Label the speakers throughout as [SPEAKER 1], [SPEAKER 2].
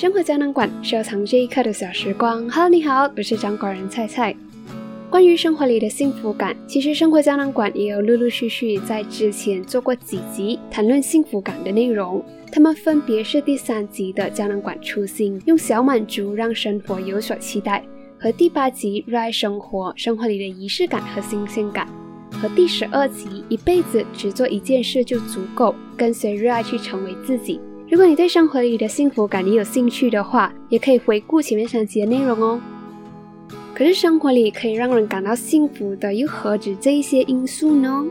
[SPEAKER 1] 生活胶囊馆，收藏这一刻的小时光。Hello，你好，我是掌管人菜菜。关于生活里的幸福感，其实生活胶囊馆也有陆陆续续在之前做过几集谈论幸福感的内容。他们分别是第三集的胶囊馆初心，用小满足让生活有所期待，和第八集热爱生活，生活里的仪式感和新鲜感，和第十二集一辈子只做一件事就足够，跟随热爱去成为自己。如果你对生活里的幸福感也有兴趣的话，也可以回顾前面三集的内容哦。可是生活里可以让人感到幸福的，又何止这一些因素呢？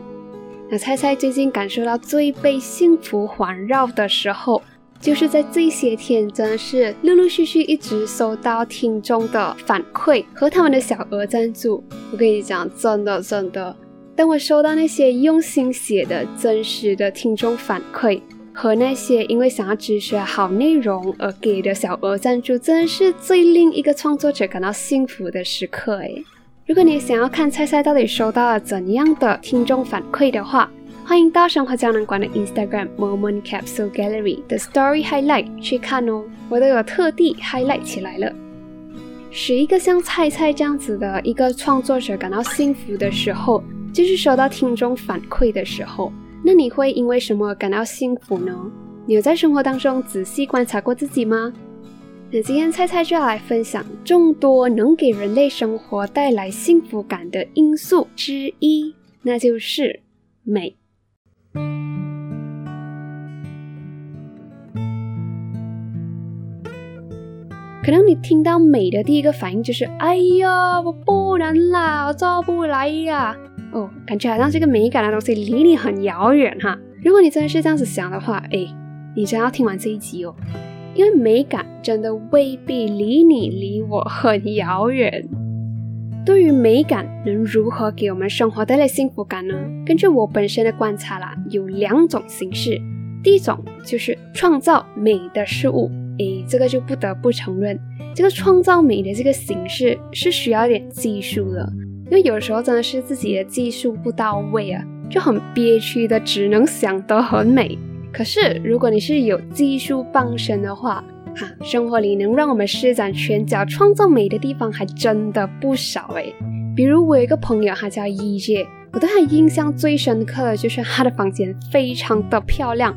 [SPEAKER 1] 那猜猜最近感受到最被幸福环绕的时候，就是在这些天，真的是陆陆续续一直收到听众的反馈和他们的小额赞助。我跟你讲，真的真的，当我收到那些用心写的真实的听众反馈。和那些因为想要支持好内容而给的小额赞助，真是最令一个创作者感到幸福的时刻诶。如果你想要看菜菜到底收到了怎样的听众反馈的话，欢迎到生活胶囊馆的 Instagram Moment Capsule Gallery 的 Story Highlight 去看哦，我都有特地 highlight 起来了。使一个像菜菜这样子的一个创作者感到幸福的时候，就是收到听众反馈的时候。那你会因为什么感到幸福呢？你有在生活当中仔细观察过自己吗？那今天菜菜就要来分享众多能给人类生活带来幸福感的因素之一，那就是美。可能你听到美的第一个反应就是：哎呀，我不能啦，我做不来呀。哦，感觉好像这个美感的东西离你很遥远哈。如果你真的是这样子想的话，哎，你真要听完这一集哦，因为美感真的未必离你离我很遥远。对于美感能如何给我们生活带来幸福感呢？根据我本身的观察啦，有两种形式。第一种就是创造美的事物，哎，这个就不得不承认，这个创造美的这个形式是需要点技术的。因为有时候真的是自己的技术不到位啊，就很憋屈的，只能想得很美。可是如果你是有技术傍身的话，哈，生活里能让我们施展拳脚创造美的地方还真的不少诶。比如我有一个朋友，他叫一姐，我对他印象最深刻的就是他的房间非常的漂亮。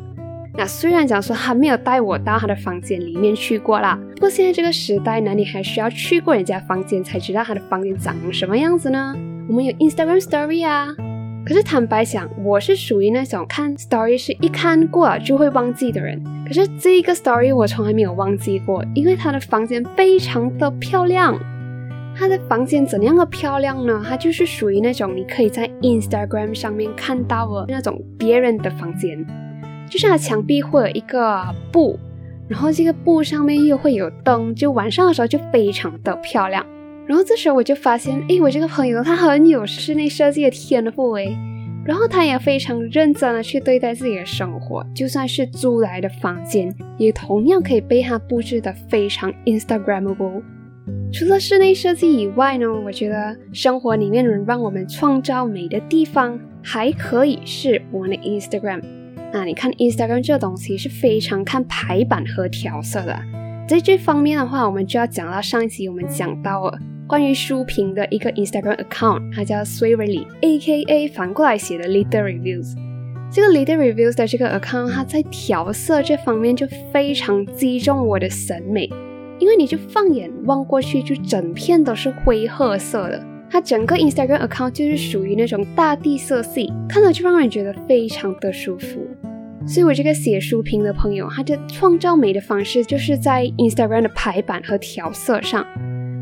[SPEAKER 1] 那虽然讲说他没有带我到他的房间里面去过啦，不过现在这个时代呢，你还需要去过人家房间才知道他的房间长什么样子呢？我们有 Instagram Story 啊，可是坦白讲，我是属于那种看 Story 是一看过就会忘记的人。可是这一个 Story 我从来没有忘记过，因为他的房间非常的漂亮。他的房间怎样的漂亮呢？他就是属于那种你可以在 Instagram 上面看到的那种别人的房间。就是它墙壁会有一个布，然后这个布上面又会有灯，就晚上的时候就非常的漂亮。然后这时候我就发现，哎，我这个朋友他很有室内设计的天赋诶，然后他也非常认真的去对待自己的生活，就算是租来的房间，也同样可以被他布置的非常 Instagramable。除了室内设计以外呢，我觉得生活里面能让我们创造美的地方，还可以是我们的 Instagram。那你看 Instagram 这个东西是非常看排版和调色的，在这方面的话，我们就要讲到上一集我们讲到了关于书评的一个 Instagram account，它叫 Sweetly，A.K.A 反过来写的 Little Reviews。这个 Little Reviews 的这个 account，它在调色这方面就非常击中我的审美，因为你就放眼望过去，就整片都是灰褐色的。它整个 Instagram account 就是属于那种大地色系，看了就让人觉得非常的舒服。所以我这个写书评的朋友，他的创造美的方式就是在 Instagram 的排版和调色上。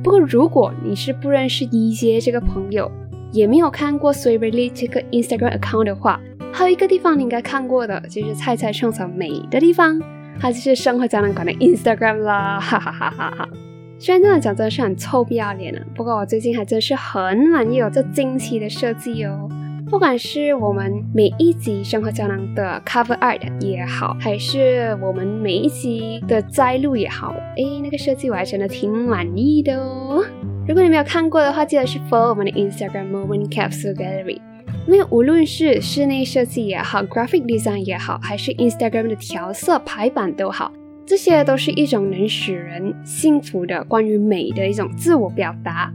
[SPEAKER 1] 不过如果你是不认识一阶这个朋友，也没有看过 Sweetly 这个 Instagram account 的话，还有一个地方你应该看过的，就是菜菜创造美的地方，它就是生活胶囊馆的 Instagram 啦，哈哈哈哈哈。虽然这样讲真的是很臭不要脸啊，不过我最近还真是很满意我这惊奇的设计哦。不管是我们每一集生活胶囊的 cover art 也好，还是我们每一集的摘录也好，诶，那个设计我还真的挺满意的哦。如果你没有看过的话，记得去 follow 我们的 Instagram Moment Capsule Gallery，因为无论是室内设计也好，graphic design 也好，还是 Instagram 的调色排版都好。这些都是一种能使人幸福的关于美的一种自我表达。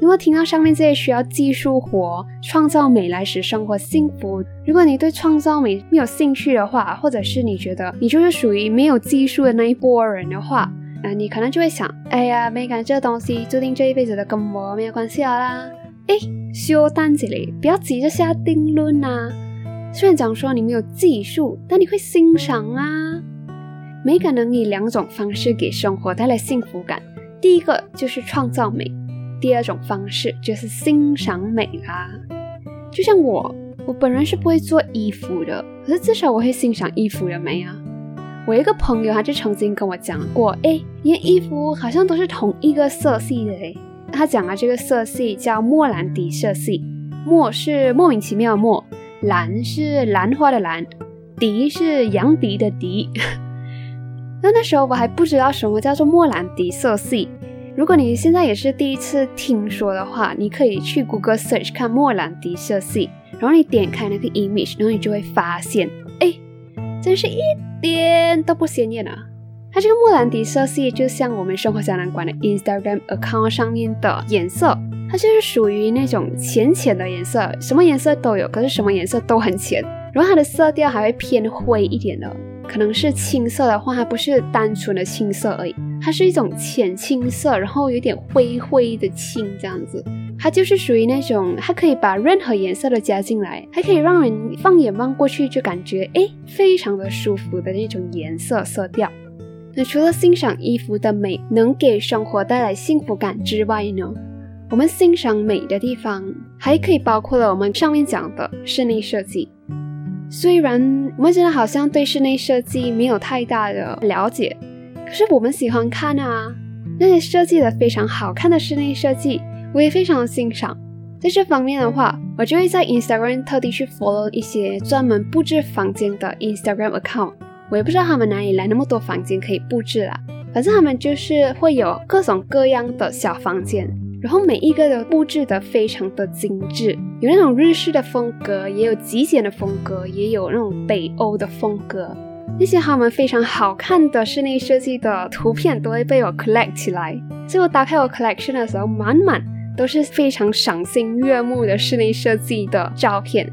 [SPEAKER 1] 如果听到上面这些需要技术活、创造美来使生活幸福，如果你对创造美没有兴趣的话，或者是你觉得你就是属于没有技术的那一波人的话，啊，你可能就会想，哎呀，美感这东西注定这一辈子都跟我没有关系啦。哎，休单这里，不要急着下定论呐。虽然讲说你没有技术，但你会欣赏啊。美感能以两种方式给生活带来幸福感，第一个就是创造美。第二种方式就是欣赏美啦，就像我，我本人是不会做衣服的，可是至少我会欣赏衣服的美啊。我一个朋友他就曾经跟我讲过，哎，你的衣服好像都是同一个色系的嘞。他讲啊这个色系叫莫兰迪色系，莫是莫名其妙的莫，兰是兰花的兰，迪是杨迪的迪。那那时候我还不知道什么叫做莫兰迪色系。如果你现在也是第一次听说的话，你可以去 Google Search 看莫兰迪色系，然后你点开那个 image，然后你就会发现，哎，真是一点都不鲜艳啊！它这个莫兰迪色系就像我们生活小南馆的 Instagram account 上面的颜色，它就是属于那种浅浅的颜色，什么颜色都有，可是什么颜色都很浅，然后它的色调还会偏灰一点的。可能是青色的话，它不是单纯的青色而已，它是一种浅青色，然后有点灰灰的青这样子。它就是属于那种，它可以把任何颜色都加进来，还可以让人放眼望过去就感觉哎，非常的舒服的那种颜色色调。那除了欣赏衣服的美能给生活带来幸福感之外呢，我们欣赏美的地方还可以包括了我们上面讲的室内设计。虽然我们现在好像对室内设计没有太大的了解，可是我们喜欢看啊，那些设计的非常好看的室内设计，我也非常的欣赏。在这方面的话，我就会在 Instagram 特地去 follow 一些专门布置房间的 Instagram account。我也不知道他们哪里来那么多房间可以布置啦，反正他们就是会有各种各样的小房间。然后每一个都布置的非常的精致，有那种日式的风格，也有极简的风格，也有那种北欧的风格。那些他们非常好看的室内设计的图片都会被我 collect 起来，最后打开我 collection 的时候，满满都是非常赏心悦目的室内设计的照片。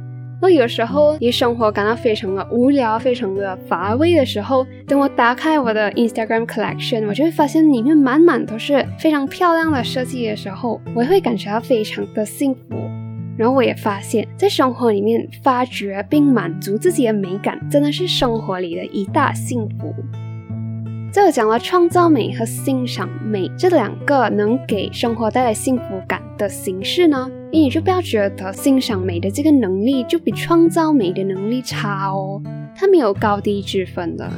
[SPEAKER 1] 那有时候你生活感到非常的无聊、非常的乏味的时候，等我打开我的 Instagram collection，我就会发现里面满满都是非常漂亮的设计的时候，我会感觉到非常的幸福。然后我也发现，在生活里面发掘并满足自己的美感，真的是生活里的一大幸福。这我讲了创造美和欣赏美这两个能给生活带来幸福感的形式呢，你就不要觉得欣赏美的这个能力就比创造美的能力差哦，它没有高低之分的。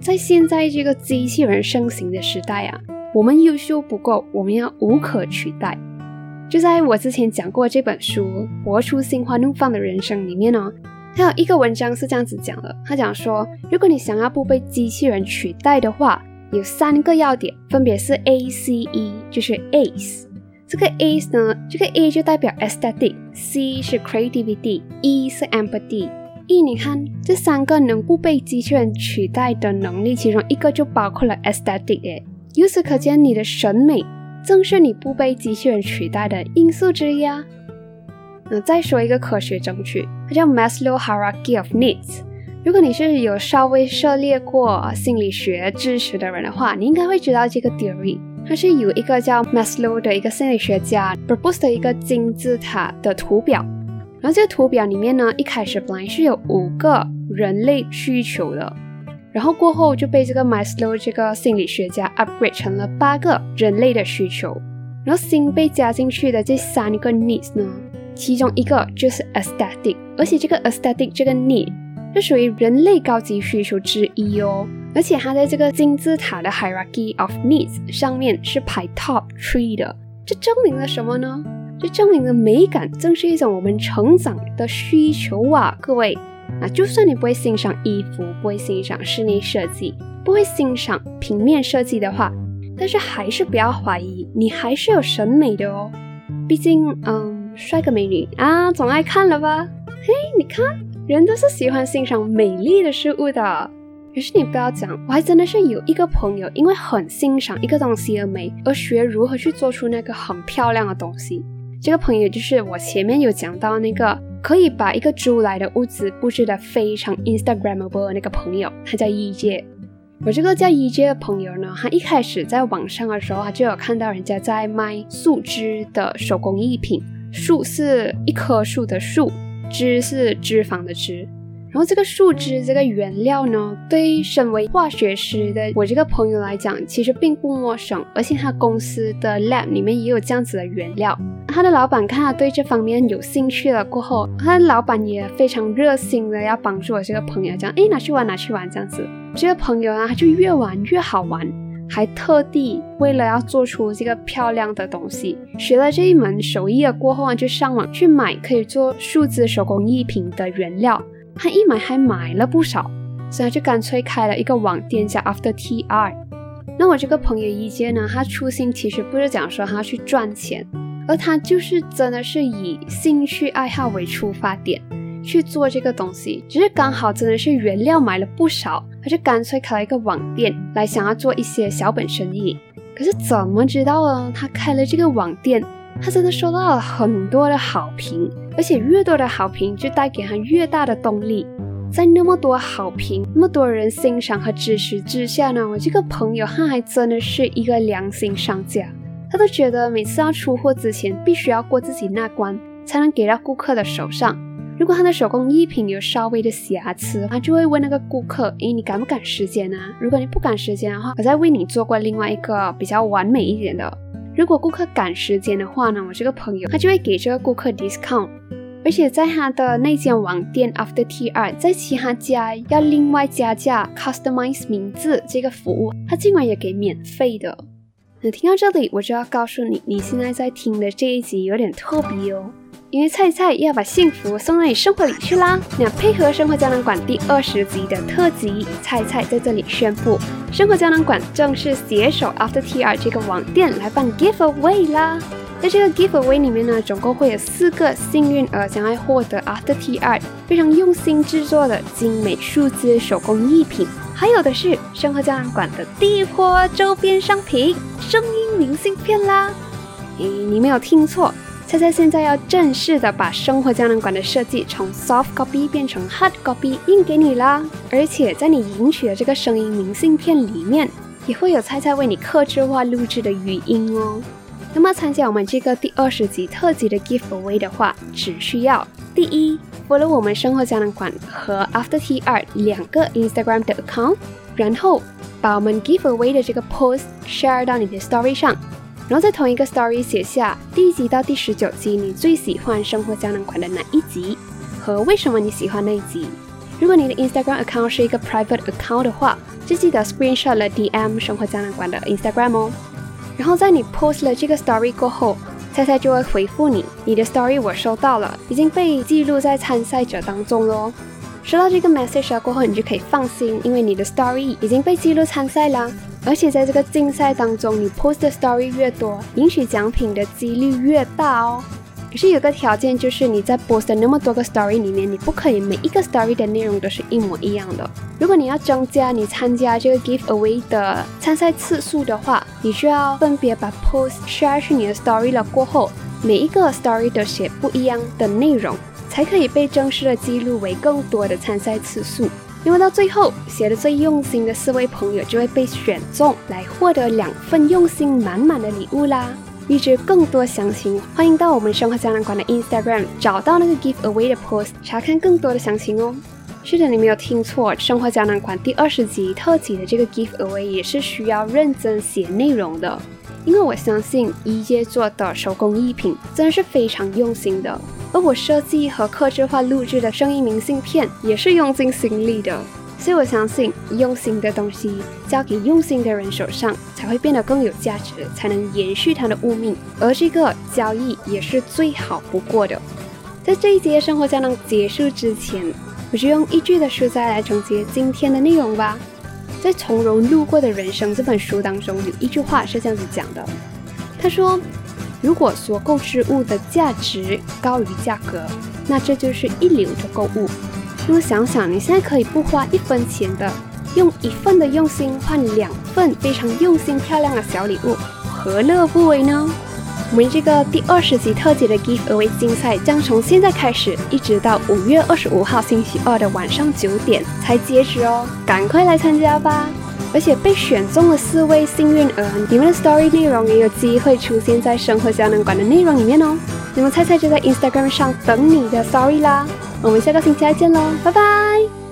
[SPEAKER 1] 在现在这个机器人盛行的时代啊，我们优秀不够，我们要无可取代。就在我之前讲过这本书《活出心花怒放的人生》里面呢。还有一个文章是这样子讲的，他讲说，如果你想要不被机器人取代的话，有三个要点，分别是 A C E，就是 Ace。这个 A 呢，这个 A 就代表 Aesthetic，C 是 Creativity，E 是 Empathy。E 你看这三个能不被机器人取代的能力，其中一个就包括了 Aesthetic 诶。由此可见，你的审美正是你不被机器人取代的因素之一啊。那再说一个科学证据，它叫 Maslow Hierarchy of Needs。如果你是有稍微涉猎过心理学知识的人的话，你应该会知道这个 theory。它是有一个叫 Maslow 的一个心理学家 propose 的一个金字塔的图表。然后这个图表里面呢，一开始本来是有五个人类需求的，然后过后就被这个 Maslow 这个心理学家 upgrade 成了八个人类的需求。然后新被加进去的这三个 needs 呢？其中一个就是 aesthetic，而且这个 aesthetic 这个 need 是属于人类高级需求之一哦，而且它在这个金字塔的 hierarchy of needs 上面是排 top three 的，这证明了什么呢？这证明了美感正是一种我们成长的需求啊，各位啊，就算你不会欣赏衣服，不会欣赏室内设计，不会欣赏平面设计的话，但是还是不要怀疑，你还是有审美的哦，毕竟，嗯。帅哥美女啊，总爱看了吧？嘿，你看，人都是喜欢欣赏美丽的事物的。可是你不要讲，我还真的是有一个朋友，因为很欣赏一个东西的美，而学如何去做出那个很漂亮的东西。这个朋友就是我前面有讲到那个可以把一个租来的屋子布置的非常 Instagramable 的那个朋友，他叫一杰。我这个叫一杰的朋友呢，他一开始在网上的时候，他就有看到人家在卖树枝的手工艺品，树是一棵树的树，脂是脂肪的脂。然后这个树脂这个原料呢，对身为化学师的我这个朋友来讲，其实并不陌生，而且他公司的 lab 里面也有这样子的原料。他的老板看他对这方面有兴趣了过后，他的老板也非常热心的要帮助我这个朋友，讲哎拿去玩拿去玩这样子。这个朋友呢，他就越玩越好玩，还特地为了要做出这个漂亮的东西，学了这一门手艺了过后啊，就上网去买可以做树枝手工艺品的原料。他一买还买了不少，所以他就干脆开了一个网店叫 After TR。那我这个朋友一杰呢，他初心其实不是讲说他要去赚钱，而他就是真的是以兴趣爱好为出发点去做这个东西。只是刚好真的是原料买了不少，他就干脆开了一个网店来想要做一些小本生意。可是怎么知道呢？他开了这个网店。他真的收到了很多的好评，而且越多的好评就带给他越大的动力。在那么多好评、那么多人欣赏和支持之下呢，我这个朋友他还真的是一个良心商家。他都觉得每次要出货之前，必须要过自己那关，才能给到顾客的手上。如果他的手工艺品有稍微的瑕疵，他就会问那个顾客：“诶，你赶不赶时间啊？如果你不赶时间的话，我再为你做过另外一个比较完美一点的。”如果顾客赶时间的话呢，我这个朋友他就会给这个顾客 discount，而且在他的那间网店 After TR，在其他家要另外加价 customize 名字这个服务，他竟然也给免费的。那听到这里，我就要告诉你，你现在在听的这一集有点特别哦。因为菜菜要把幸福送到你生活里去啦！那配合生活胶囊馆第二十集的特辑，菜菜在这里宣布，生活胶囊馆正式携手 After TR 这个网店来办 giveaway 啦！在这个 giveaway 里面呢，总共会有四个幸运儿将会获得 After TR 非常用心制作的精美数字手工艺品，还有的是生活胶囊馆的第一波周边商品——声音明信片啦！诶，你没有听错。菜菜现在要正式的把生活胶囊馆的设计从 soft copy 变成 hard copy 印给你啦！而且在你领取的这个声音明信片里面，也会有菜菜为你刻制化录制的语音哦。那么参加我们这个第二十集特辑的 giveaway 的话，只需要第一，follow 我们生活胶囊馆和 After TR 两个 Instagram 的 account，然后把我们 giveaway 的这个 post share 到你的 story 上。然后在同一个 story 写下第一集到第十九集你最喜欢生活胶囊馆的哪一集，和为什么你喜欢那一集。如果你的 Instagram account 是一个 private account 的话，就记得 screenshot 了 DM 生活胶囊馆的 Instagram 哦。然后在你 post 了这个 story 过后，菜菜就会回复你，你的 story 我收到了，已经被记录在参赛者当中喽。收到这个 message 过后，你就可以放心，因为你的 story 已经被记录参赛啦。而且在这个竞赛当中，你 post 的 story 越多，赢取奖品的几率越大哦。可是有个条件，就是你在 post 的那么多个 story 里面，你不可以每一个 story 的内容都是一模一样的。如果你要增加你参加这个 giveaway 的参赛次数的话，你需要分别把 post share 去你的 story 了过后，每一个 story 都写不一样的内容，才可以被正式的记录为更多的参赛次数。因为到最后写的最用心的四位朋友就会被选中，来获得两份用心满满的礼物啦！预知更多详情，欢迎到我们生活胶囊馆的 Instagram 找到那个 giveaway 的 post 查看更多的详情哦。是的，你没有听错，生活胶囊馆第二十集特辑的这个 giveaway 也是需要认真写内容的，因为我相信一阶做的手工艺品真的是非常用心的。而我设计和客制化录制的声音明信片也是用尽心力的，所以我相信用心的东西交给用心的人手上，才会变得更有价值，才能延续它的物命。而这个交易也是最好不过的。在这一节生活胶囊结束之前，我就用一句的书摘来总结今天的内容吧。在《从容路过的人生》这本书当中，有一句话是这样子讲的，他说。如果所购之物的价值高于价格，那这就是一流的购物。那么想想，你现在可以不花一分钱的用一份的用心换两份非常用心漂亮的小礼物，何乐不为呢？我们这个第二十集特辑的 Giveaway 竞赛将从现在开始，一直到五月二十五号星期二的晚上九点才截止哦，赶快来参加吧！而且被选中的四位幸运儿，你们的 Story 内容也有机会出现在生活胶囊馆的内容里面哦。你们猜猜就在 Instagram 上等你的 Story 啦！我们下个星期再见喽，拜拜。